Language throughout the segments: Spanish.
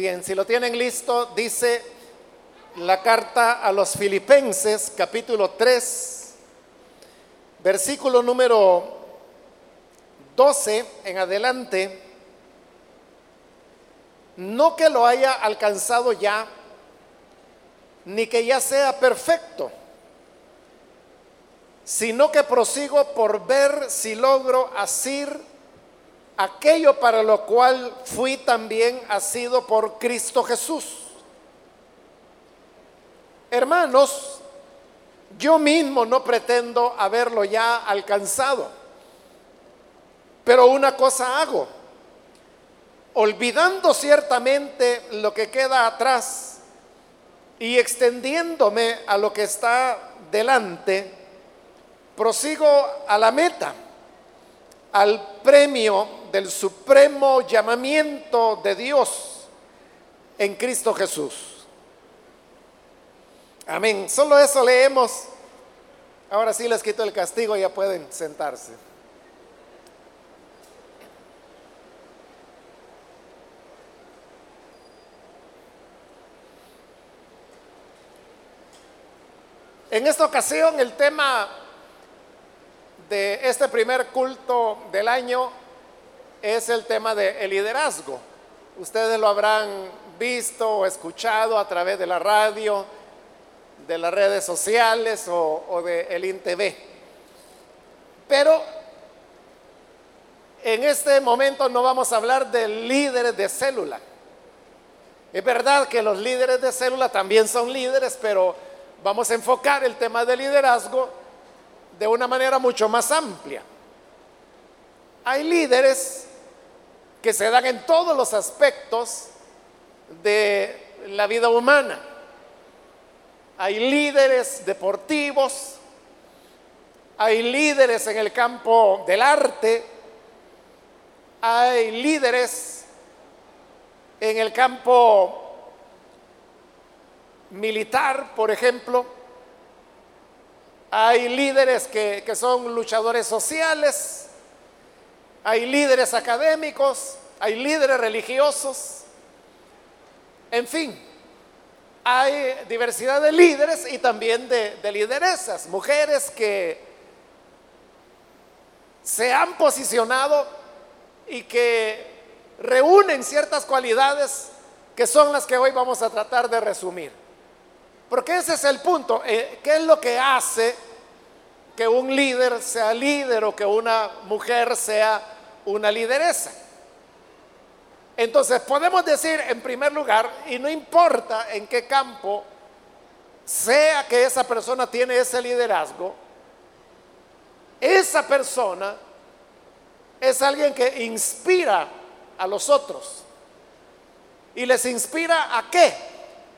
Bien, si lo tienen listo, dice la carta a los filipenses, capítulo 3, versículo número 12 en adelante. No que lo haya alcanzado ya, ni que ya sea perfecto, sino que prosigo por ver si logro asir aquello para lo cual fui también asido por Cristo Jesús. Hermanos, yo mismo no pretendo haberlo ya alcanzado, pero una cosa hago, olvidando ciertamente lo que queda atrás y extendiéndome a lo que está delante, prosigo a la meta, al premio del supremo llamamiento de Dios en Cristo Jesús. Amén. Solo eso leemos. Ahora sí les quito el castigo, ya pueden sentarse. En esta ocasión el tema de este primer culto del año es el tema del liderazgo. Ustedes lo habrán visto o escuchado a través de la radio, de las redes sociales o, de el INTV. Pero en este momento no vamos a hablar de líderes de célula. Es verdad que los líderes de célula también son líderes, pero vamos a enfocar el tema del liderazgo de una manera mucho más amplia. Hay líderes que se dan en todos los aspectos de la vida humana. Hay líderes deportivos, hay líderes en el campo del arte, hay líderes en el campo militar, por ejemplo. Hay líderes que, son luchadores sociales, hay líderes académicos, hay líderes religiosos, en fin, hay diversidad de líderes y también de, de, lideresas, mujeres que se han posicionado y que reúnen ciertas cualidades que son las que hoy vamos a tratar de resumir. Porque ese es el punto. Eh, ¿Qué es lo que hace que un líder sea líder o que una mujer sea una lideresa? Entonces podemos decir en primer lugar, y no importa en qué campo sea que esa persona tiene ese liderazgo, esa persona es alguien que inspira a los otros. ¿Y les inspira a qué?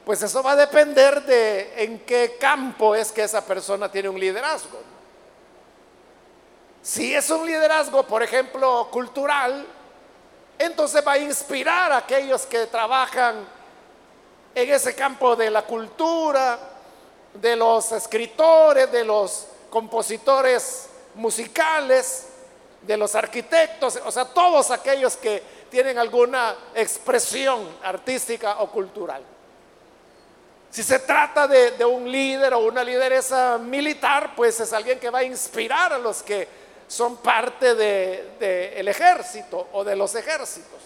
Pues eso va a depender de en qué campo es que esa persona tiene un liderazgo. Si es un liderazgo, por ejemplo, cultural, entonces va a inspirar a aquellos que trabajan en ese campo de la cultura, de los escritores, de los compositores musicales, de los arquitectos, o sea, todos aquellos que tienen alguna expresión artística o cultural. Si se trata de, un líder o una lideresa militar, pues es alguien que va a inspirar a los que son parte del ejército o de los ejércitos.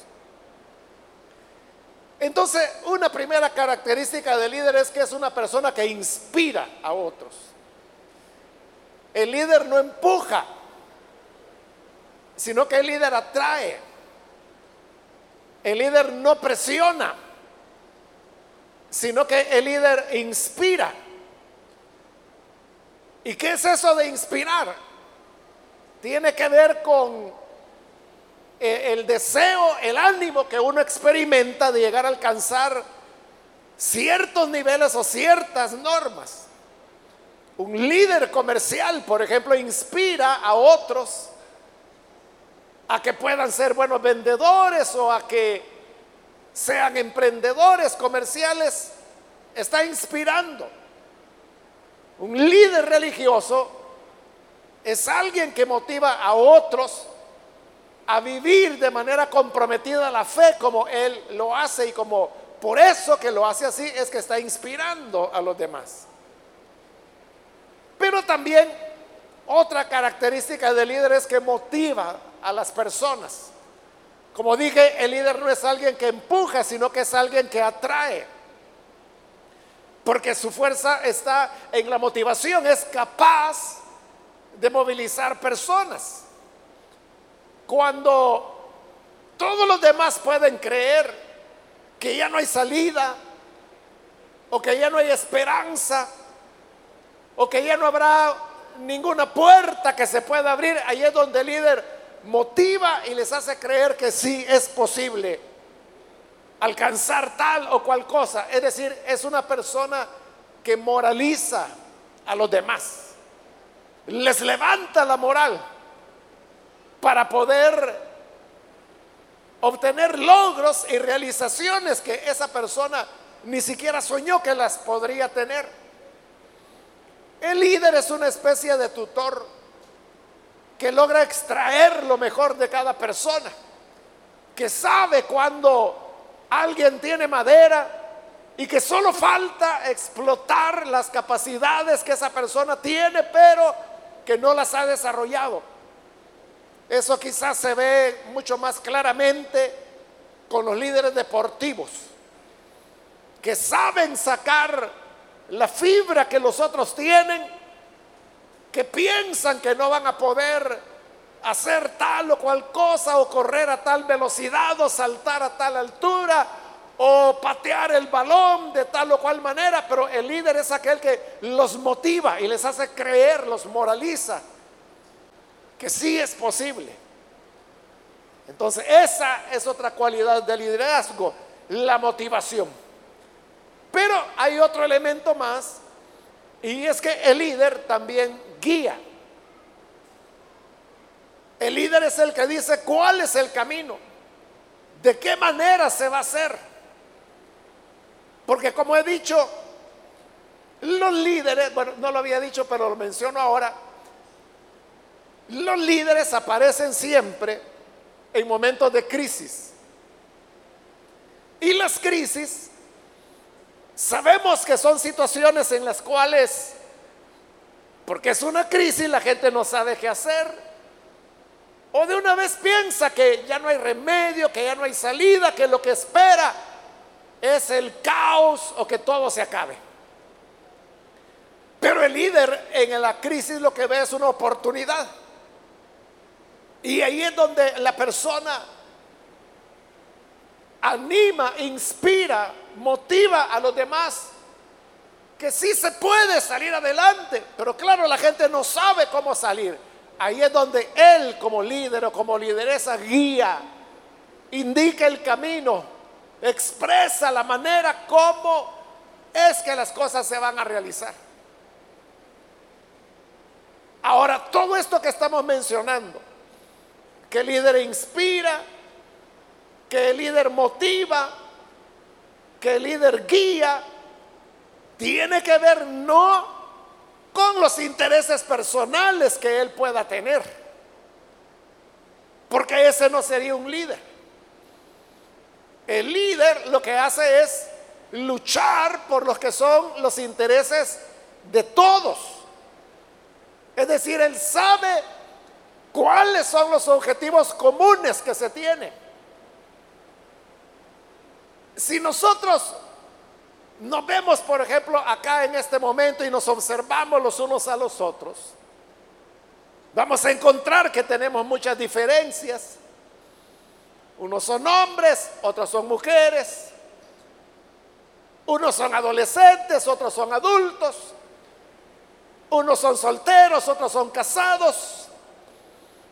Entonces, una primera característica del líder es que es una persona que inspira a otros. El líder no empuja, sino que el líder atrae. El líder no presiona sino que el líder inspira. ¿Y qué es eso de inspirar? Tiene que ver con eh, el deseo, el ánimo que uno experimenta de llegar a alcanzar ciertos niveles o ciertas normas. Un líder comercial, por ejemplo, inspira a otros a que puedan ser buenos vendedores o a que sean emprendedores comerciales, está inspirando. Un líder religioso es alguien que motiva a otros a vivir de manera comprometida la fe como él lo hace y como por eso que lo hace así es que está inspirando a los demás. Pero también otra característica del líder es que motiva a las personas. Como dije, el líder no es alguien que empuja, sino que es alguien que atrae. Porque su fuerza está en la motivación, es capaz de movilizar personas. Cuando todos los demás pueden creer que ya no hay salida o que ya no hay esperanza o que ya no habrá ninguna puerta que se pueda abrir, ahí es donde el líder motiva y les hace creer que sí es posible alcanzar tal o cual cosa. Es decir, es una persona que moraliza a los demás les levanta la moral para poder obtener logros y realizaciones que esa persona ni siquiera soñó que las podría tener. El líder es una especie de tutor que logra extraer lo mejor de cada persona, que sabe cuando alguien tiene madera y que solo falta explotar las capacidades que esa persona tiene, pero que no las ha desarrollado. Eso quizás se ve mucho más claramente con los líderes deportivos, que saben sacar la fibra que los otros tienen, que piensan que no van a poder hacer tal o cual cosa, o correr a tal velocidad, o saltar a tal altura, o patear el balón de tal o cual manera, pero el líder es aquel que los motiva y les hace creer, los moraliza, que sí es posible. Entonces, esa es otra cualidad del liderazgo, la motivación. Pero hay otro elemento más, y es que el líder también guía. El líder es el que dice cuál es el camino, de qué manera se va a hacer. Porque como he dicho, los líderes, bueno, no lo había dicho, pero lo menciono ahora, los líderes aparecen siempre en momentos de crisis. Y las crisis, sabemos que son situaciones en las cuales, porque es una crisis, la gente no sabe qué hacer. O de una vez piensa que ya no hay remedio, que ya no hay salida, que lo que espera es el caos o que todo se acabe. Pero el líder en la crisis lo que ve es una oportunidad. Y ahí es donde la persona anima, inspira, motiva a los demás que sí se puede salir adelante, pero claro, la gente no sabe cómo salir. Ahí es donde él como líder o como lideresa guía, indica el camino expresa la manera como es que las cosas se van a realizar. Ahora, todo esto que estamos mencionando, que el líder inspira, que el líder motiva, que el líder guía, tiene que ver no con los intereses personales que él pueda tener, porque ese no sería un líder. El líder lo que hace es luchar por los que son los intereses de todos. Es decir, él sabe cuáles son los objetivos comunes que se tienen. Si nosotros nos vemos, por ejemplo, acá en este momento y nos observamos los unos a los otros, vamos a encontrar que tenemos muchas diferencias. Unos son hombres, otros son mujeres. Unos son adolescentes, otros son adultos. Unos son solteros, otros son casados.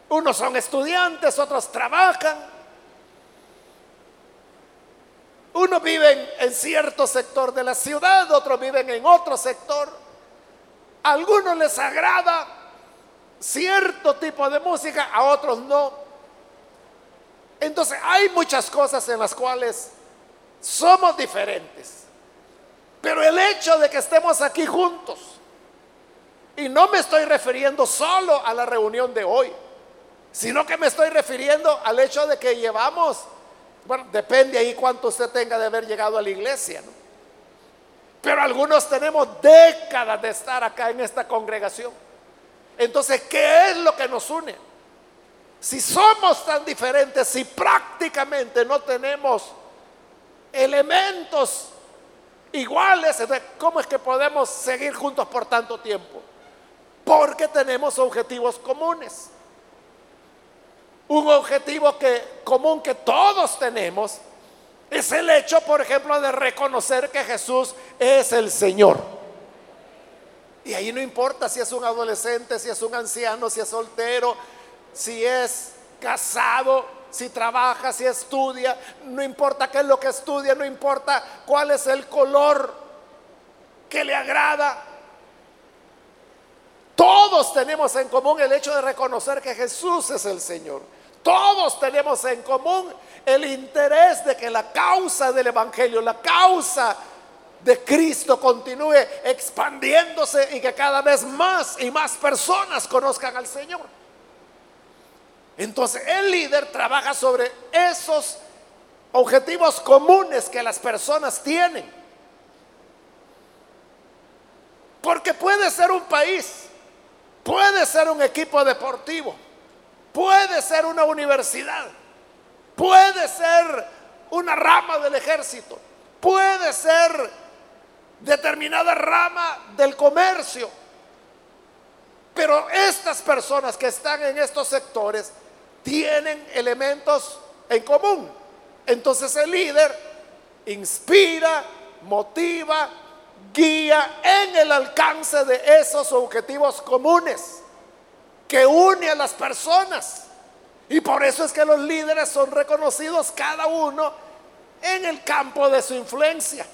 Unos son estudiantes, otros trabajan. Unos viven en cierto sector de la ciudad, otros viven en otro sector. A algunos les agrada cierto tipo de música, a otros no. Entonces hay muchas cosas en las cuales somos diferentes. Pero el hecho de que estemos aquí juntos, y no me estoy refiriendo solo a la reunión de hoy, sino que me estoy refiriendo al hecho de que llevamos Bueno, depende ahí cuánto usted tenga de haber llegado a la iglesia, ¿no? Pero algunos tenemos décadas de estar acá en esta congregación. Entonces, ¿qué es lo que nos une? Si somos tan diferentes, si prácticamente no tenemos elementos iguales, ¿cómo es que podemos seguir juntos por tanto tiempo? Porque tenemos objetivos comunes. Un objetivo que, común que todos tenemos es el hecho, por ejemplo, de reconocer que Jesús es el Señor. Y ahí no importa si es un adolescente, si es un anciano, si es soltero, si es casado, si trabaja, si estudia, no importa qué es lo que estudia, no importa cuál es el color que le agrada. Todos tenemos en común el hecho de reconocer que Jesús es el Señor. Todos tenemos en común el interés de que la causa del Evangelio, la causa de Cristo continúe expandiéndose y que cada vez más y más personas conozcan al Señor. Entonces el líder trabaja sobre esos objetivos comunes que las personas tienen. Porque puede ser un país, puede ser un equipo deportivo, puede ser una universidad, puede ser una rama del ejército, puede ser determinada rama del comercio. Pero estas personas que están en estos sectores tienen elementos en común. Entonces el líder inspira, motiva, guía en el alcance de esos objetivos comunes que une a las personas. Y por eso es que los líderes son reconocidos cada uno en el campo de su influencia.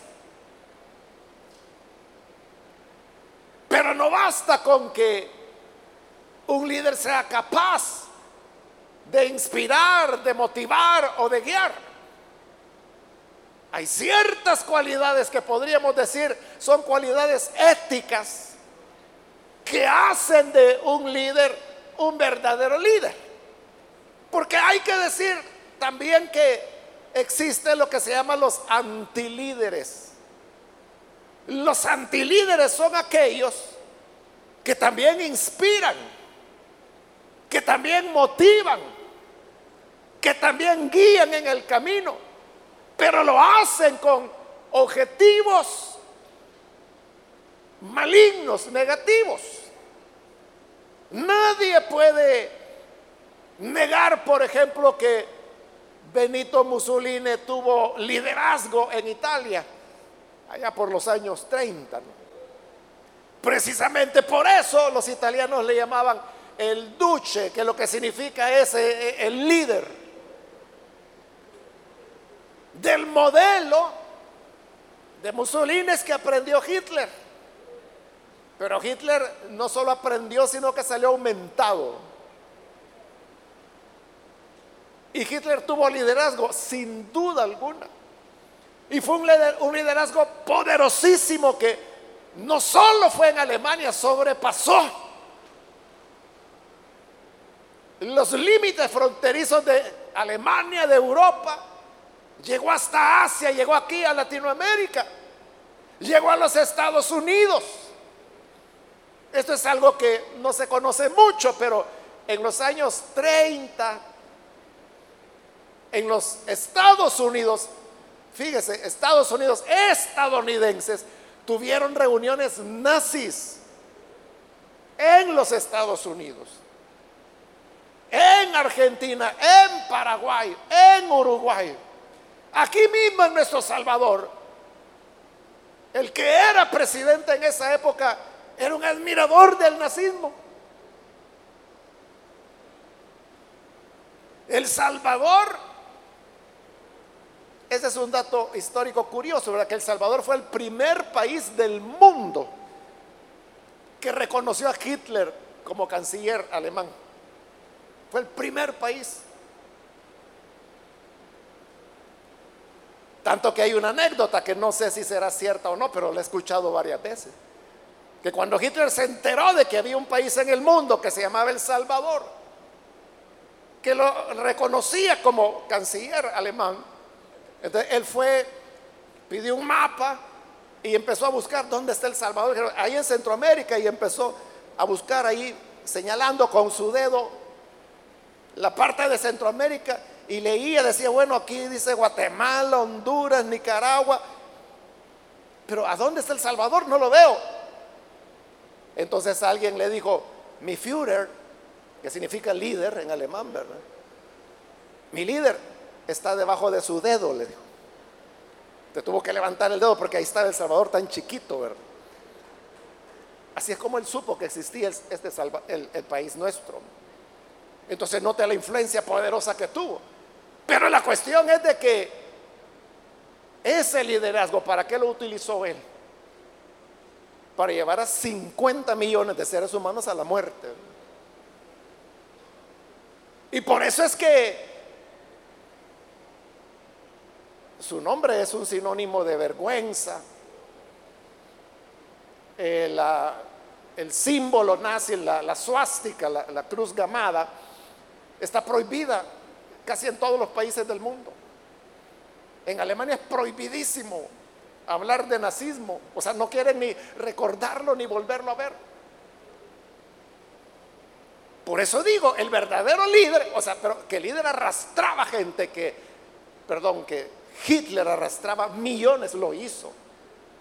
Pero no basta con que un líder sea capaz de inspirar, de motivar o de guiar. Hay ciertas cualidades que podríamos decir son cualidades éticas que hacen de un líder un verdadero líder. Porque hay que decir también que existe lo que se llama los antilíderes. Los antilíderes son aquellos que también inspiran, que también motivan, que también guían en el camino, pero lo hacen con objetivos malignos, negativos. Nadie puede negar, por ejemplo, que Benito Mussolini tuvo liderazgo en Italia, allá por los años 30. Precisamente por eso los italianos le llamaban el duce, que lo que significa es eh, eh, el líder del modelo de Mussolini es que aprendió Hitler. Pero Hitler no solo aprendió, sino que salió aumentado. Y Hitler tuvo liderazgo, sin duda alguna. Y fue un liderazgo poderosísimo que no solo fue en Alemania, sobrepasó los límites fronterizos de Alemania, de Europa Llegó hasta Asia, llegó aquí a Latinoamérica, llegó a los Estados Unidos. Esto es algo que no se conoce mucho, pero en los años 30, en los Estados Unidos, fíjese, Estados Unidos estadounidenses tuvieron reuniones nazis en los Estados Unidos, en Argentina, en Paraguay, en Uruguay. Aquí mismo en nuestro Salvador, el que era presidente en esa época era un admirador del nazismo. El Salvador, ese es un dato histórico curioso, ¿verdad? Que El Salvador fue el primer país del mundo que reconoció a Hitler como canciller alemán. Fue el primer país. Tanto que hay una anécdota que no sé si será cierta o no, pero la he escuchado varias veces. Que cuando Hitler se enteró de que había un país en el mundo que se llamaba El Salvador, que lo reconocía como canciller alemán, Entonces él fue, pidió un mapa y empezó a buscar dónde está El Salvador. Ahí en Centroamérica y empezó a buscar ahí, señalando con su dedo la parte de Centroamérica y leía, decía, bueno, aquí dice Guatemala, Honduras, Nicaragua, pero ¿a dónde está El Salvador? No lo veo. Entonces alguien le dijo, mi Führer, que significa líder en alemán, ¿verdad? Mi líder está debajo de su dedo, le dijo. Te tuvo que levantar el dedo porque ahí estaba El Salvador tan chiquito, ¿verdad? Así es como él supo que existía este el, el país nuestro. Entonces note la influencia poderosa que tuvo. Pero la cuestión es de que ese liderazgo, ¿para qué lo utilizó él? Para llevar a 50 millones de seres humanos a la muerte. Y por eso es que su nombre es un sinónimo de vergüenza. Eh, el símbolo nazi, la, suástica, la, la cruz gamada, está prohibida casi en todos los países del mundo. En Alemania es prohibidísimo hablar de nazismo, o sea, no quieren ni recordarlo ni volverlo a ver. Por eso digo, el verdadero líder, o sea, pero que el líder arrastraba gente que, perdón, que Hitler arrastraba millones, lo hizo.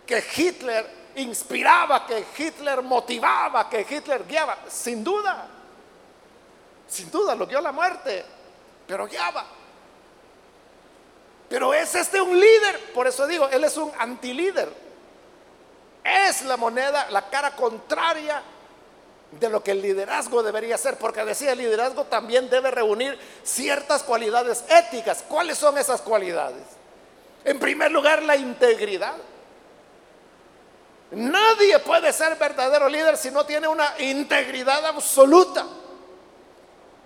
Que Hitler inspiraba, que Hitler motivaba, que Hitler guiaba, sin duda. Sin duda, lo guió la muerte, pero guiaba. Pero es este un líder, por eso digo, él es un antilíder. Es la moneda, la cara contraria de lo que el liderazgo debería ser, porque decía, el liderazgo también debe reunir ciertas cualidades éticas. ¿Cuáles son esas cualidades? En primer lugar, la integridad. Nadie puede ser verdadero líder si no tiene una integridad absoluta.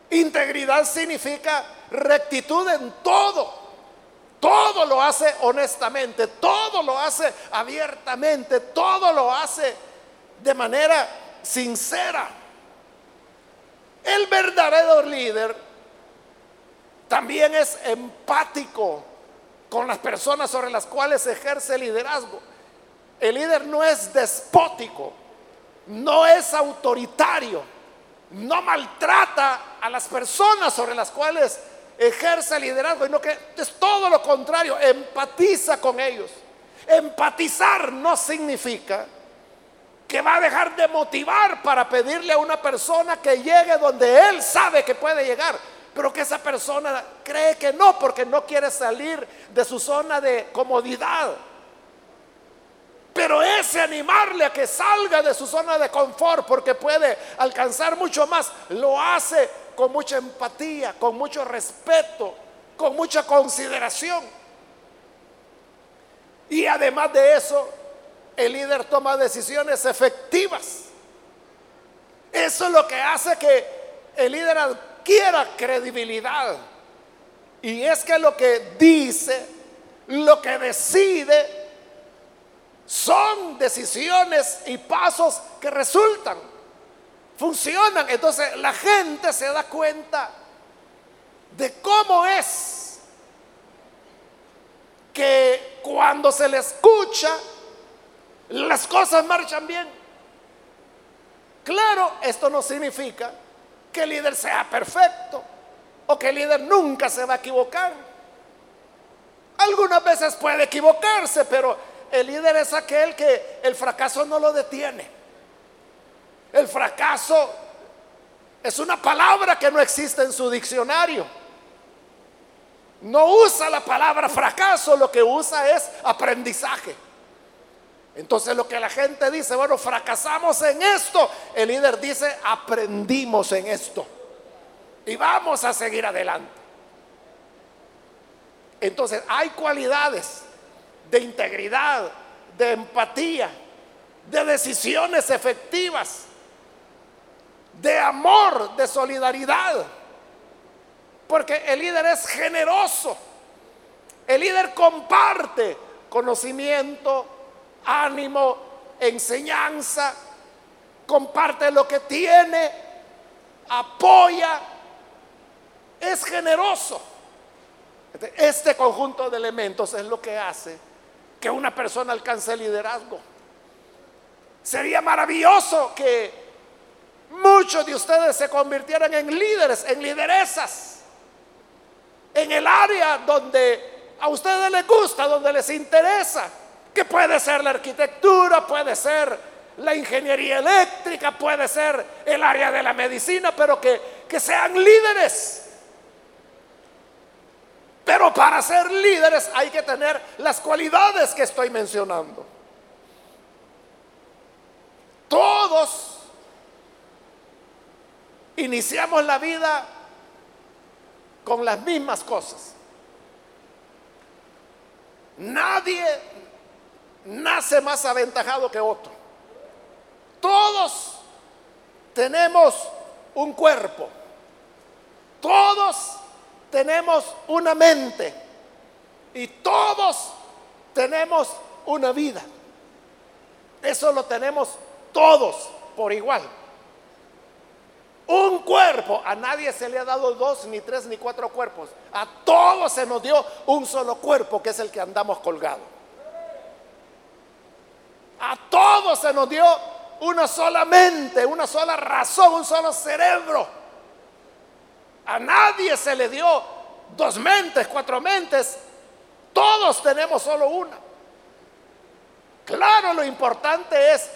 Integridad significa rectitud en todo. Todo lo hace honestamente, todo lo hace abiertamente, todo lo hace de manera sincera. El verdadero líder también es empático con las personas sobre las cuales ejerce liderazgo. El líder no es despótico, no es autoritario, no maltrata a las personas sobre las cuales ejerce liderazgo, sino que es todo lo contrario, empatiza con ellos. Empatizar no significa que va a dejar de motivar para pedirle a una persona que llegue donde él sabe que puede llegar pero que esa persona cree que no, porque no quiere salir de su zona de comodidad. Pero ese animarle a que salga de su zona de confort porque puede alcanzar mucho más, lo hace con mucha empatía, con mucho respeto, con mucha consideración. Y además de eso, el líder toma decisiones efectivas. Eso es lo que hace que el líder quiera credibilidad. Y es que lo que dice, lo que decide, son decisiones y pasos que resultan, funcionan. Entonces la gente se da cuenta de cómo es que cuando se le escucha, las cosas marchan bien. Claro, esto no significa que el líder sea perfecto o que el líder nunca se va a equivocar. Algunas veces puede equivocarse, pero el líder es aquel que el fracaso no lo detiene. El fracaso es una palabra que no existe en su diccionario. No usa la palabra fracaso, lo que usa es aprendizaje. Entonces lo que la gente dice, bueno, fracasamos en esto, el líder dice, aprendimos en esto y vamos a seguir adelante. Entonces hay cualidades de integridad, de empatía, de decisiones efectivas, de amor, de solidaridad, porque el líder es generoso, el líder comparte conocimiento, ánimo, enseñanza, comparte lo que tiene, apoya, es generoso. Este conjunto de elementos es lo que hace que una persona alcance el liderazgo. Sería maravilloso que muchos de ustedes se convirtieran en líderes, en lideresas, en el área donde a ustedes les gusta, donde les interesa, que puede ser la arquitectura, puede ser la ingeniería eléctrica, puede ser el área de la medicina, pero que, que sean líderes. Pero para ser líderes hay que tener las cualidades que estoy mencionando. Todos iniciamos la vida con las mismas cosas. Nadie nace más aventajado que otro. Todos tenemos un cuerpo. Todos tenemos una mente y todos tenemos una vida. Eso lo tenemos todos por igual. Un cuerpo, a nadie se le ha dado dos, ni tres, ni cuatro cuerpos. A todos se nos dio un solo cuerpo, que es el que andamos colgado. A todos se nos dio una sola mente, una sola razón, un solo cerebro. A nadie se le dio dos mentes, cuatro mentes. Todos tenemos solo una. Claro, lo importante es,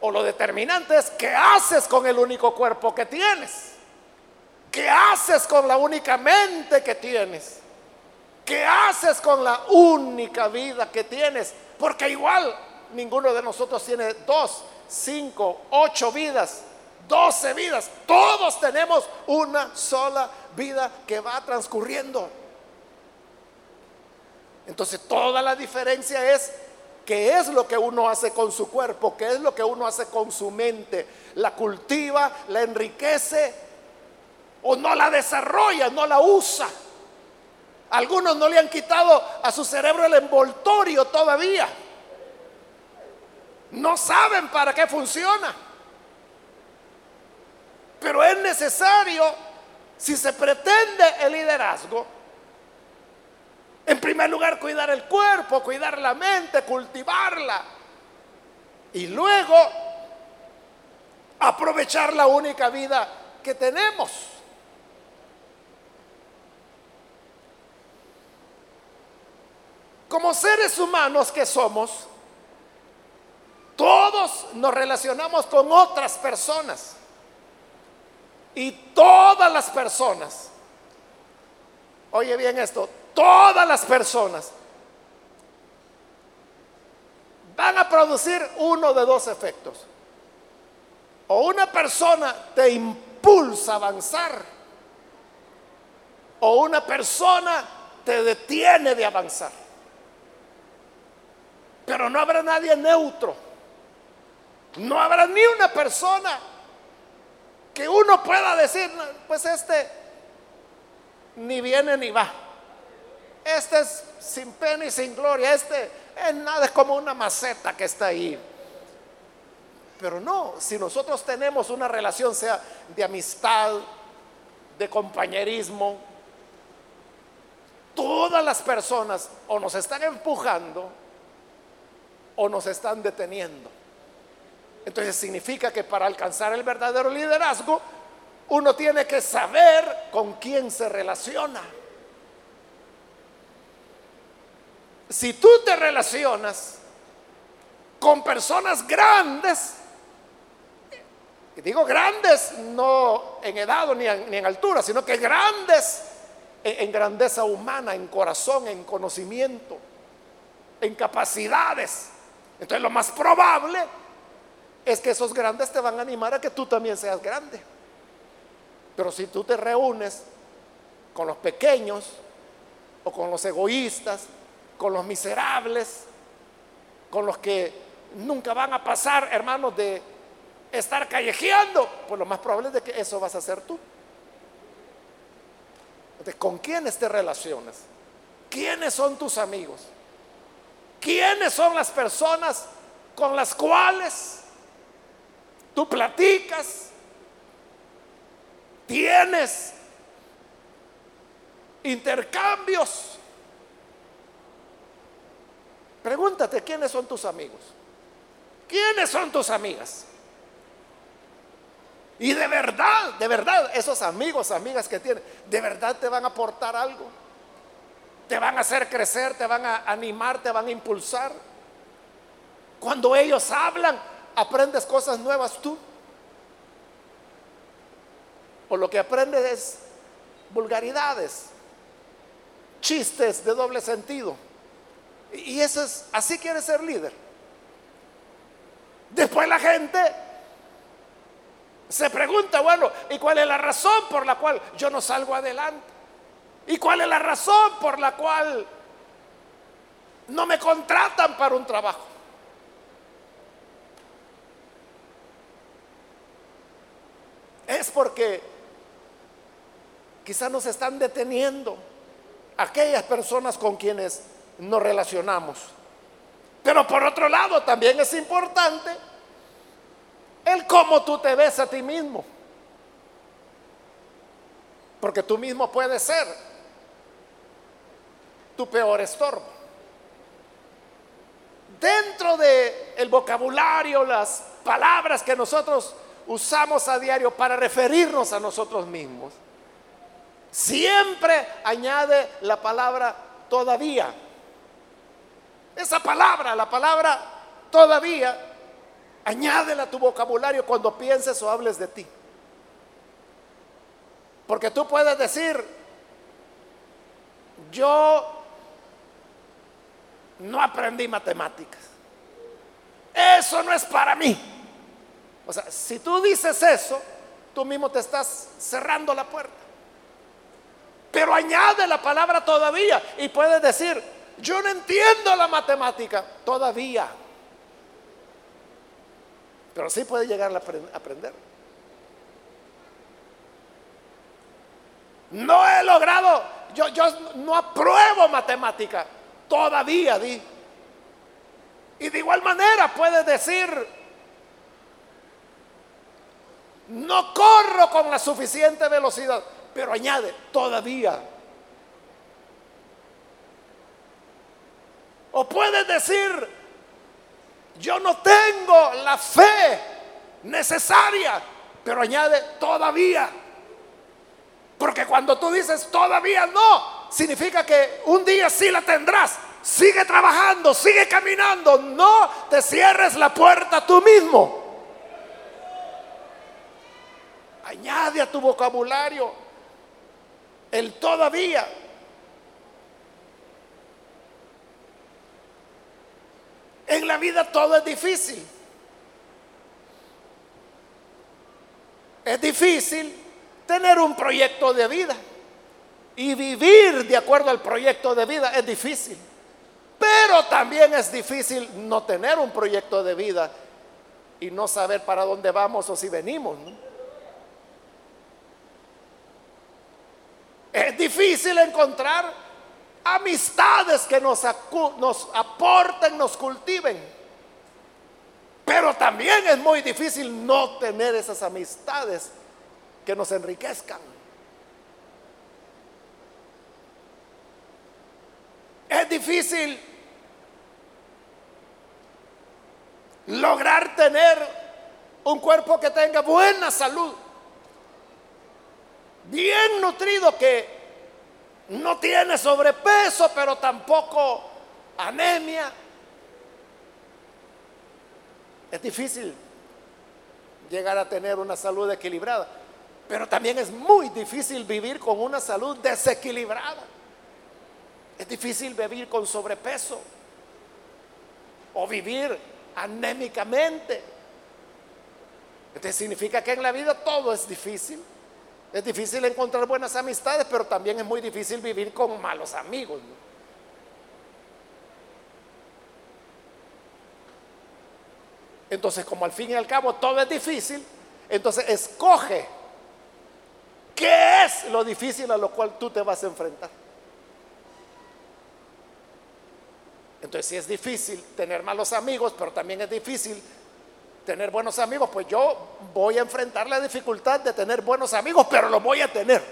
o lo determinante es, ¿qué haces con el único cuerpo que tienes? ¿Qué haces con la única mente que tienes? ¿Qué haces con la única vida que tienes? Porque igual ninguno de nosotros tiene dos, cinco, ocho vidas. 12 vidas. Todos tenemos una sola vida que va transcurriendo. Entonces toda la diferencia es qué es lo que uno hace con su cuerpo, qué es lo que uno hace con su mente. La cultiva, la enriquece o no la desarrolla, no la usa. Algunos no le han quitado a su cerebro el envoltorio todavía. No saben para qué funciona. Pero es necesario, si se pretende el liderazgo, en primer lugar cuidar el cuerpo, cuidar la mente, cultivarla. Y luego aprovechar la única vida que tenemos. Como seres humanos que somos, todos nos relacionamos con otras personas. Y todas las personas, oye bien esto, todas las personas van a producir uno de dos efectos. O una persona te impulsa a avanzar, o una persona te detiene de avanzar. Pero no habrá nadie neutro. No habrá ni una persona que uno pueda decir, pues este ni viene ni va. Este es sin pena y sin gloria. Este es nada, es como una maceta que está ahí. Pero no, si nosotros tenemos una relación, sea de amistad, de compañerismo, todas las personas o nos están empujando o nos están deteniendo. Entonces significa que para alcanzar el verdadero liderazgo, uno tiene que saber con quién se relaciona. Si tú te relacionas con personas grandes, digo grandes no en edad ni en, altura, sino que grandes en grandeza humana, en corazón, en conocimiento, en capacidades. Entonces lo más probable es que esos grandes te van a animar a que tú también seas grande. Pero si tú te reúnes con los pequeños o con los egoístas, con los miserables, con los que nunca van a pasar, hermanos, de estar callejeando, pues lo más probable es de que eso vas a hacer tú. ¿Con quiénes te relacionas? ¿Quiénes son tus amigos? ¿Quiénes son las personas con las cuales tú platicas, tienes intercambios. Pregúntate quiénes son tus amigos. ¿Quiénes son tus amigas? Y de verdad, de verdad, esos amigos, amigas que tienes, de verdad te van a aportar algo. Te van a hacer crecer, te van a animar, te van a impulsar. Cuando ellos hablan, aprendes cosas nuevas tú. O lo que aprendes es vulgaridades, chistes de doble sentido. Y eso es, así quiere ser líder. Después la gente se pregunta, bueno, ¿y cuál es la razón por la cual yo no salgo adelante? ¿Y cuál es la razón por la cual no me contratan para un trabajo? Es porque quizás nos están deteniendo aquellas personas con quienes nos relacionamos. Pero por otro lado, también es importante el cómo tú te ves a ti mismo. Porque tú mismo puedes ser tu peor estorbo. Dentro de el vocabulario, las palabras que nosotros usamos a diario para referirnos a nosotros mismos, siempre añade la palabra todavía. Esa palabra, la palabra todavía, añádela a tu vocabulario cuando pienses o hables de ti. Porque tú puedes decir, yo no aprendí matemáticas. Eso no es para mí. O sea, si tú dices eso, tú mismo te estás cerrando la puerta. Pero añade la palabra todavía y puedes decir, yo no entiendo la matemática todavía. Pero sí puede llegar a aprender. No he logrado, yo, yo no apruebo matemática todavía, di. Y de igual manera puede decir, no corro con la suficiente velocidad, pero añade, todavía. O puedes decir, yo no tengo la fe necesaria, pero añade todavía. Porque cuando tú dices todavía no, significa que un día sí la tendrás. Sigue trabajando, sigue caminando. No te cierres la puerta tú mismo. Añade a tu vocabulario el todavía. En la vida todo es difícil. Es difícil tener un proyecto de vida y vivir de acuerdo al proyecto de vida es difícil. Pero también es difícil no tener un proyecto de vida y no saber para dónde vamos o si venimos. Es difícil encontrar amistades que nos, aporten, nos cultiven. Pero también es muy difícil no tener esas amistades que nos enriquezcan. Es difícil lograr tener un cuerpo que tenga buena salud, bien nutrido, que no tiene sobrepeso, pero tampoco anemia. Es difícil llegar a tener una salud equilibrada, pero también es muy difícil vivir con una salud desequilibrada. Es difícil vivir con sobrepeso o vivir anémicamente. Esto significa que en la vida todo es difícil. Es difícil encontrar buenas amistades, pero también es muy difícil vivir con malos amigos. Entonces, como al fin y al cabo todo es difícil, entonces escoge qué es lo difícil a lo cual tú te vas a enfrentar. Entonces, si es difícil tener malos amigos, pero también es difícil tener buenos amigos, pues yo voy a enfrentar la dificultad de tener buenos amigos, pero lo voy a tener.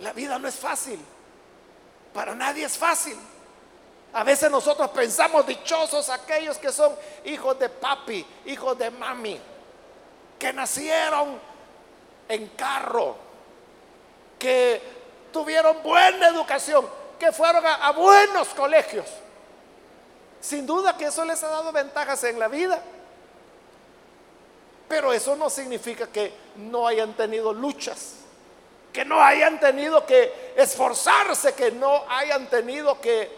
La vida no es fácil. Para nadie es fácil. A veces nosotros pensamos dichosos aquellos que son hijos de papi, hijos de mami, que nacieron en carro, que tuvieron buena educación, que fueron a, a buenos colegios. Sin duda que eso les ha dado ventajas en la vida. Pero eso no significa que no hayan tenido luchas, que no hayan tenido que esforzarse, que no hayan tenido que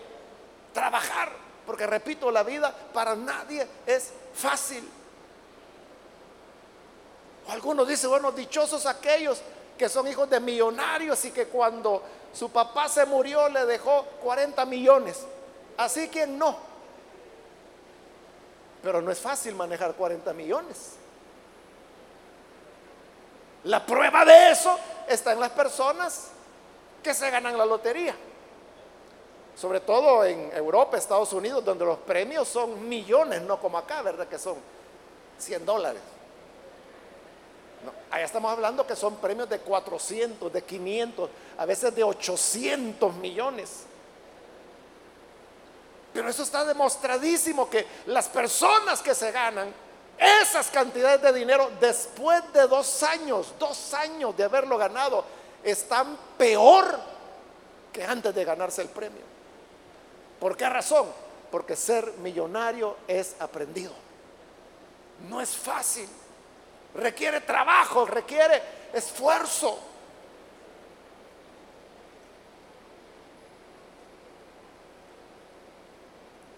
trabajar. Porque repito, la vida para nadie es fácil. Algunos dicen, bueno, dichosos aquellos que son hijos de millonarios y que cuando su papá se murió le dejó 40 millones. Así que no. Pero no es fácil manejar 40 millones. La prueba de eso está en las personas que se ganan la lotería. Sobre todo en Europa, Estados Unidos, donde los premios son millones, no como acá, ¿verdad? Que son 100 dólares. allá estamos hablando que son premios de 400, de 500, a veces de 800 millones. Pero eso está demostradísimo que las personas que se ganan esas cantidades de dinero después de dos años, dos años de haberlo ganado, están peor que antes de ganarse el premio. ¿Por qué razón? Porque ser millonario es aprendido. No es fácil. Requiere trabajo, requiere esfuerzo.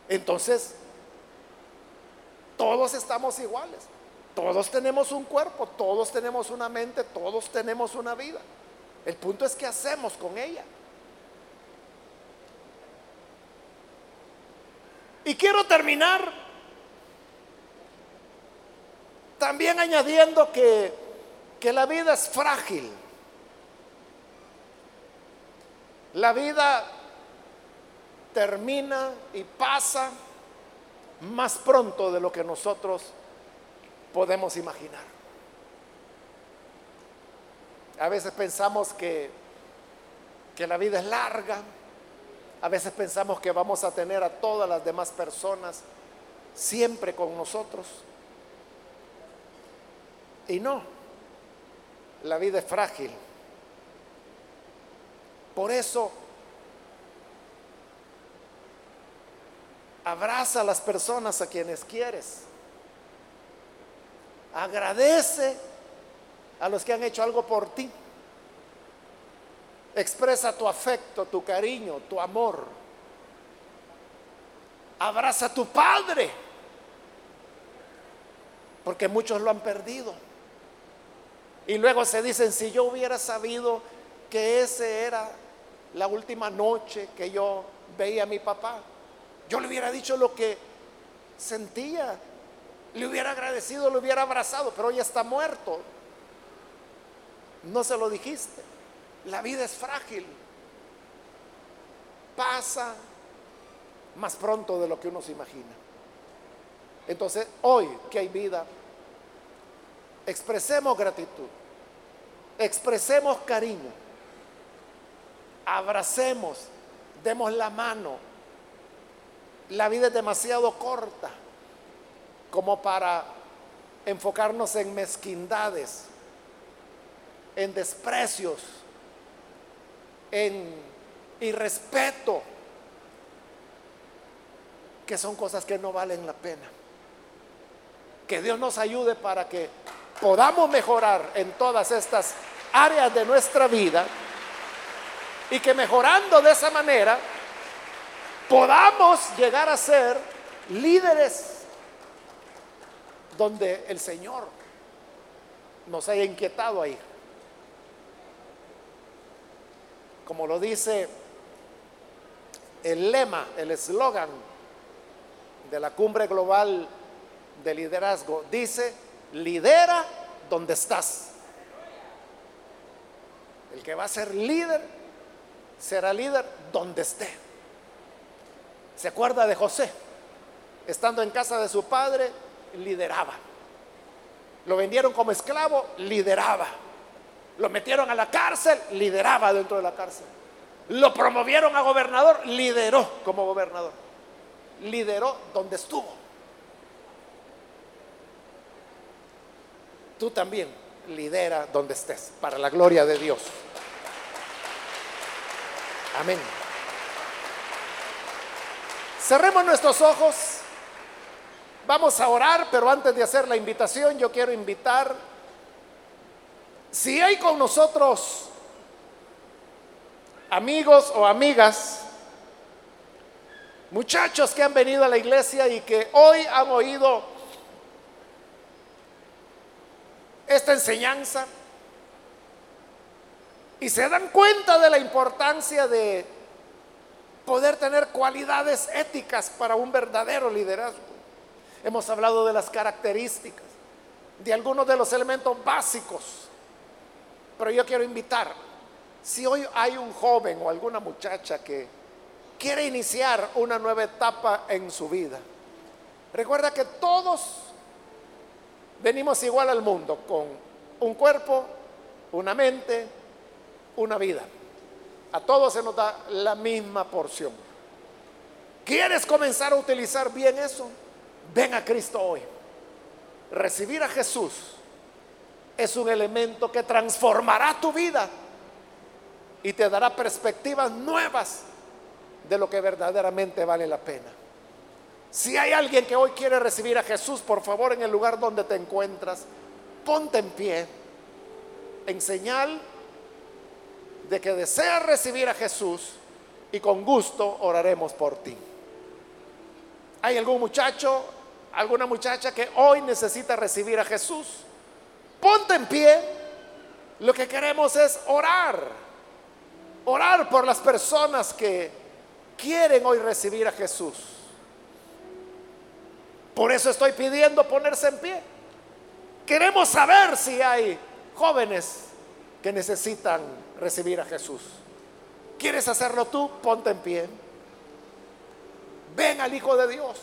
Entonces, todos estamos iguales. Todos tenemos un cuerpo, todos tenemos una mente, todos tenemos una vida. El punto es qué hacemos con ella. Y quiero terminar también añadiendo que, que la vida es frágil. La vida termina y pasa más pronto de lo que nosotros podemos imaginar. A veces pensamos que, que la vida es larga, a veces pensamos que vamos a tener a todas las demás personas siempre con nosotros. Y no, la vida es frágil. Por eso Abraza a las personas a quienes quieres. Agradece a los que han hecho algo por ti. Expresa tu afecto, tu cariño, tu amor. Abraza a tu padre, porque muchos lo han perdido. Y luego se dicen, si yo hubiera sabido que ese era la última noche que yo veía a mi papá, yo le hubiera dicho lo que sentía, le hubiera agradecido, le hubiera abrazado, pero hoy está muerto. No se lo dijiste. La vida es frágil. Pasa más pronto de lo que uno se imagina. Entonces, hoy que hay vida, expresemos gratitud, expresemos cariño, abracemos, demos la mano, la vida es demasiado corta como para enfocarnos en mezquindades, en desprecios, en irrespeto, que son cosas que no valen la pena. Que Dios nos ayude para que podamos mejorar en todas estas áreas de nuestra vida y que mejorando de esa manera podamos llegar a ser líderes donde el Señor nos haya inquietado ahí. Como lo dice el lema, el eslogan de la cumbre global de liderazgo, dice, lidera donde estás. El que va a ser líder será líder donde esté. ¿Se acuerda de José? Estando en casa de su padre, lideraba. Lo vendieron como esclavo, lideraba. Lo metieron a la cárcel, lideraba dentro de la cárcel. Lo promovieron a gobernador, lideró como gobernador. Lideró donde estuvo. Tú también lidera donde estés, para la gloria de Dios. Amén. Cerremos nuestros ojos. Vamos a orar, pero antes de hacer la invitación, yo quiero invitar, si hay con nosotros amigos o amigas, muchachos que han venido a la iglesia y que hoy han oído esta enseñanza y se dan cuenta de la importancia de poder tener cualidades éticas para un verdadero liderazgo. Hemos hablado de las características, de algunos de los elementos básicos, pero yo quiero invitar, si hoy hay un joven o alguna muchacha que quiere iniciar una nueva etapa en su vida, recuerda que todos venimos igual al mundo, con un cuerpo, una mente, una vida. A todos se nos da la misma porción. ¿Quieres comenzar a utilizar bien eso? Ven a Cristo hoy. Recibir a Jesús es un elemento que transformará tu vida y te dará perspectivas nuevas de lo que verdaderamente vale la pena. Si hay alguien que hoy quiere recibir a Jesús, por favor, en el lugar donde te encuentras, ponte en pie en señal de que deseas recibir a Jesús y con gusto oraremos por ti. ¿Hay algún muchacho, alguna muchacha que hoy necesita recibir a Jesús? Ponte en pie. Lo que queremos es orar. Orar por las personas que quieren hoy recibir a Jesús. Por eso estoy pidiendo ponerse en pie. Queremos saber si hay jóvenes que necesitan recibir a Jesús. ¿Quieres hacerlo tú? Ponte en pie. Ven al Hijo de Dios.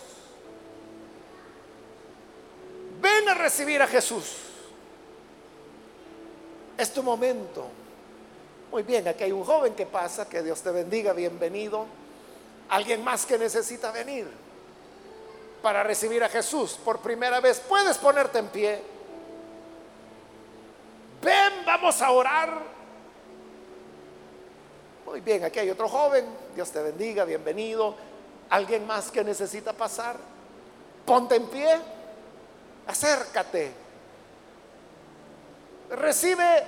Ven a recibir a Jesús. Es tu momento. Muy bien, aquí hay un joven que pasa, que Dios te bendiga, bienvenido. Alguien más que necesita venir para recibir a Jesús por primera vez, puedes ponerte en pie. Ven, vamos a orar. Muy bien, aquí hay otro joven. Dios te bendiga, bienvenido. Alguien más que necesita pasar. Ponte en pie. Acércate. Recibe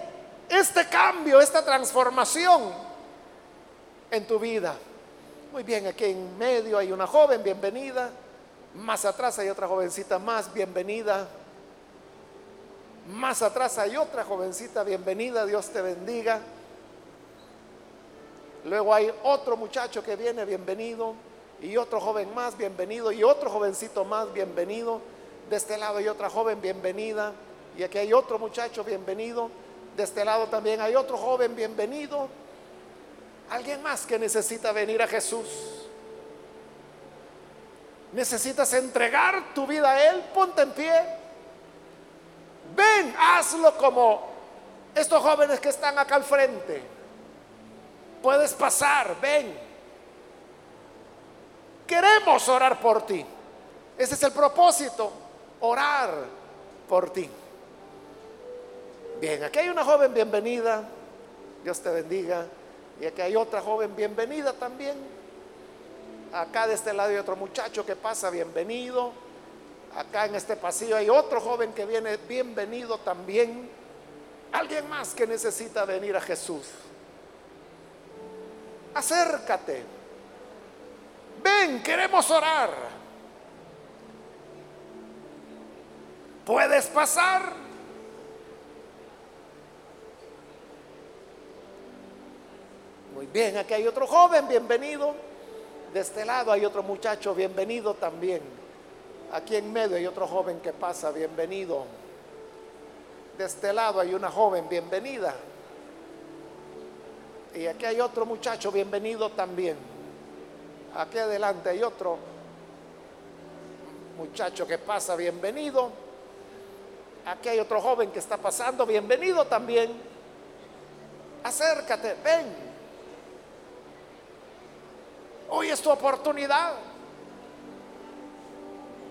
este cambio, esta transformación en tu vida. Muy bien, aquí en medio hay una joven, bienvenida. Más atrás hay otra jovencita más, bienvenida. Más atrás hay otra jovencita, bienvenida, Dios te bendiga. Luego hay otro muchacho que viene, bienvenido. Y otro joven más, bienvenido. Y otro jovencito más, bienvenido. De este lado hay otra joven, bienvenida. Y aquí hay otro muchacho, bienvenido. De este lado también hay otro joven, bienvenido. Alguien más que necesita venir a Jesús. Necesitas entregar tu vida a Él, ponte en pie. Ven, hazlo como estos jóvenes que están acá al frente. Puedes pasar, ven. Queremos orar por ti. Ese es el propósito, orar por ti. Bien, aquí hay una joven bienvenida. Dios te bendiga. Y aquí hay otra joven bienvenida también. Acá de este lado hay otro muchacho que pasa, bienvenido. Acá en este pasillo hay otro joven que viene, bienvenido también. Alguien más que necesita venir a Jesús. Acércate. Ven, queremos orar. ¿Puedes pasar? Muy bien, aquí hay otro joven, bienvenido. De este lado hay otro muchacho, bienvenido también. Aquí en medio hay otro joven que pasa, bienvenido. De este lado hay una joven, bienvenida. Y aquí hay otro muchacho, bienvenido también. Aquí adelante hay otro muchacho que pasa, bienvenido. Aquí hay otro joven que está pasando, bienvenido también. Acércate, ven. Hoy es tu oportunidad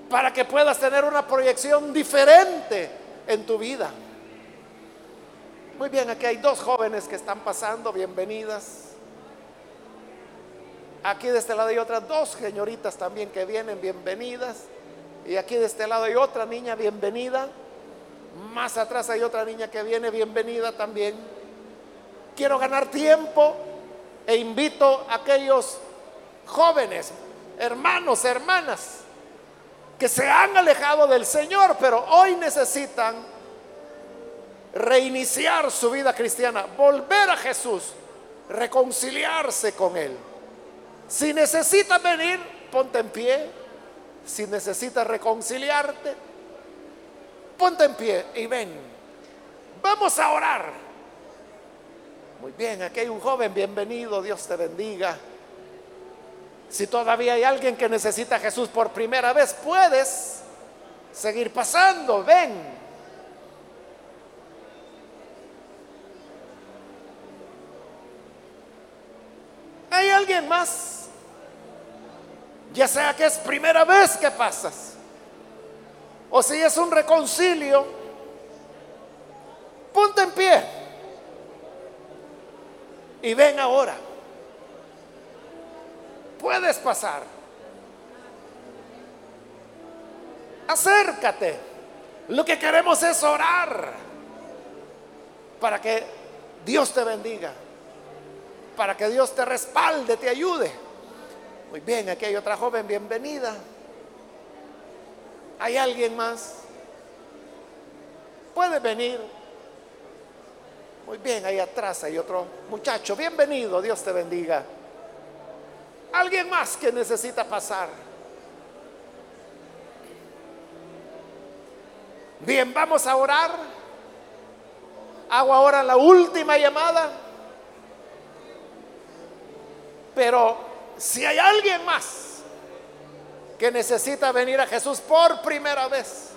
para que puedas tener una proyección diferente en tu vida. Muy bien, aquí hay dos jóvenes que están pasando, bienvenidas. Aquí de este lado hay otras dos señoritas también que vienen, bienvenidas. Y aquí de este lado hay otra niña, bienvenida. Más atrás hay otra niña que viene, bienvenida también. Quiero ganar tiempo e invito a aquellos jóvenes, hermanos, hermanas, que se han alejado del Señor, pero hoy necesitan reiniciar su vida cristiana, volver a Jesús, reconciliarse con Él. Si necesitas venir, ponte en pie. Si necesitas reconciliarte, ponte en pie y ven. Vamos a orar. Muy bien, aquí hay un joven, bienvenido, Dios te bendiga. Si todavía hay alguien que necesita a Jesús por primera vez, puedes seguir pasando, ven. ¿Hay alguien más? Ya sea que es primera vez que pasas, o si es un reconcilio, ponte en pie y ven ahora. Puedes pasar. Acércate. Lo que queremos es orar para que Dios te bendiga para que Dios te respalde, te ayude. Muy bien, aquí hay otra joven, bienvenida. ¿Hay alguien más? Puede venir. Muy bien, ahí atrás hay otro muchacho. Bienvenido, Dios te bendiga. ¿Alguien más que necesita pasar? Bien, vamos a orar. Hago ahora la última llamada. Pero si hay alguien más que necesita venir a Jesús por primera vez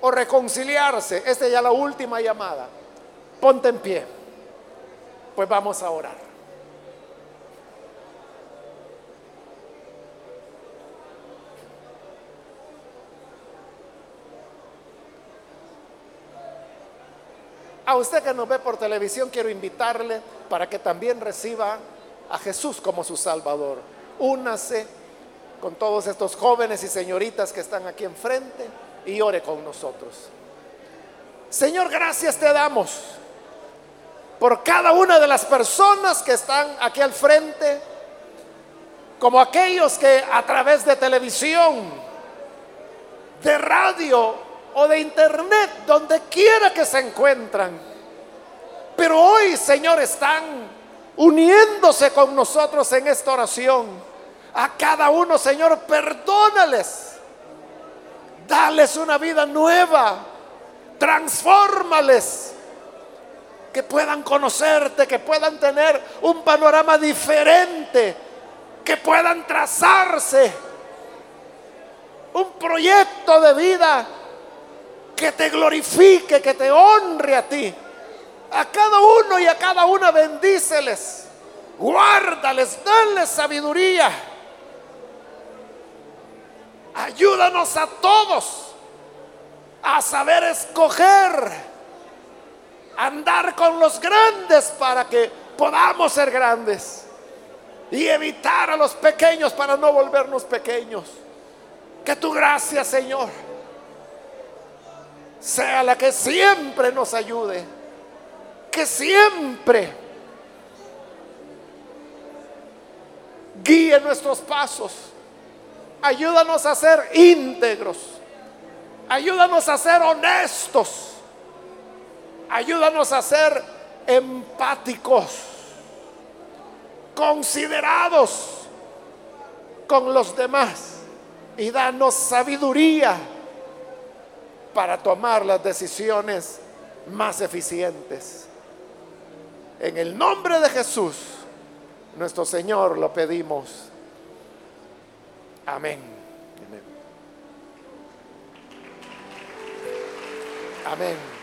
o reconciliarse, esta es ya la última llamada, ponte en pie. Pues vamos a orar. A usted que nos ve por televisión, quiero invitarle para que también reciba a Jesús como su Salvador. Únase con todos estos jóvenes y señoritas que están aquí enfrente y ore con nosotros. Señor, gracias te damos por cada una de las personas que están aquí al frente, como aquellos que a través de televisión, de radio o de internet, donde quiera que se encuentran, pero hoy, Señor, están uniéndose con nosotros en esta oración. A cada uno, Señor, perdónales. Dales una vida nueva. Transfórmales. Que puedan conocerte, que puedan tener un panorama diferente, que puedan trazarse un proyecto de vida que te glorifique, que te honre a ti. A cada uno y a cada una bendíceles. Guárdales, danles sabiduría. Ayúdanos a todos a saber escoger, andar con los grandes para que podamos ser grandes y evitar a los pequeños para no volvernos pequeños. Que tu gracia, Señor, sea la que siempre nos ayude que siempre guíe nuestros pasos. Ayúdanos a ser íntegros. Ayúdanos a ser honestos. Ayúdanos a ser empáticos, considerados con los demás y danos sabiduría para tomar las decisiones más eficientes. En el nombre de Jesús, nuestro Señor, lo pedimos. Amén. Amén.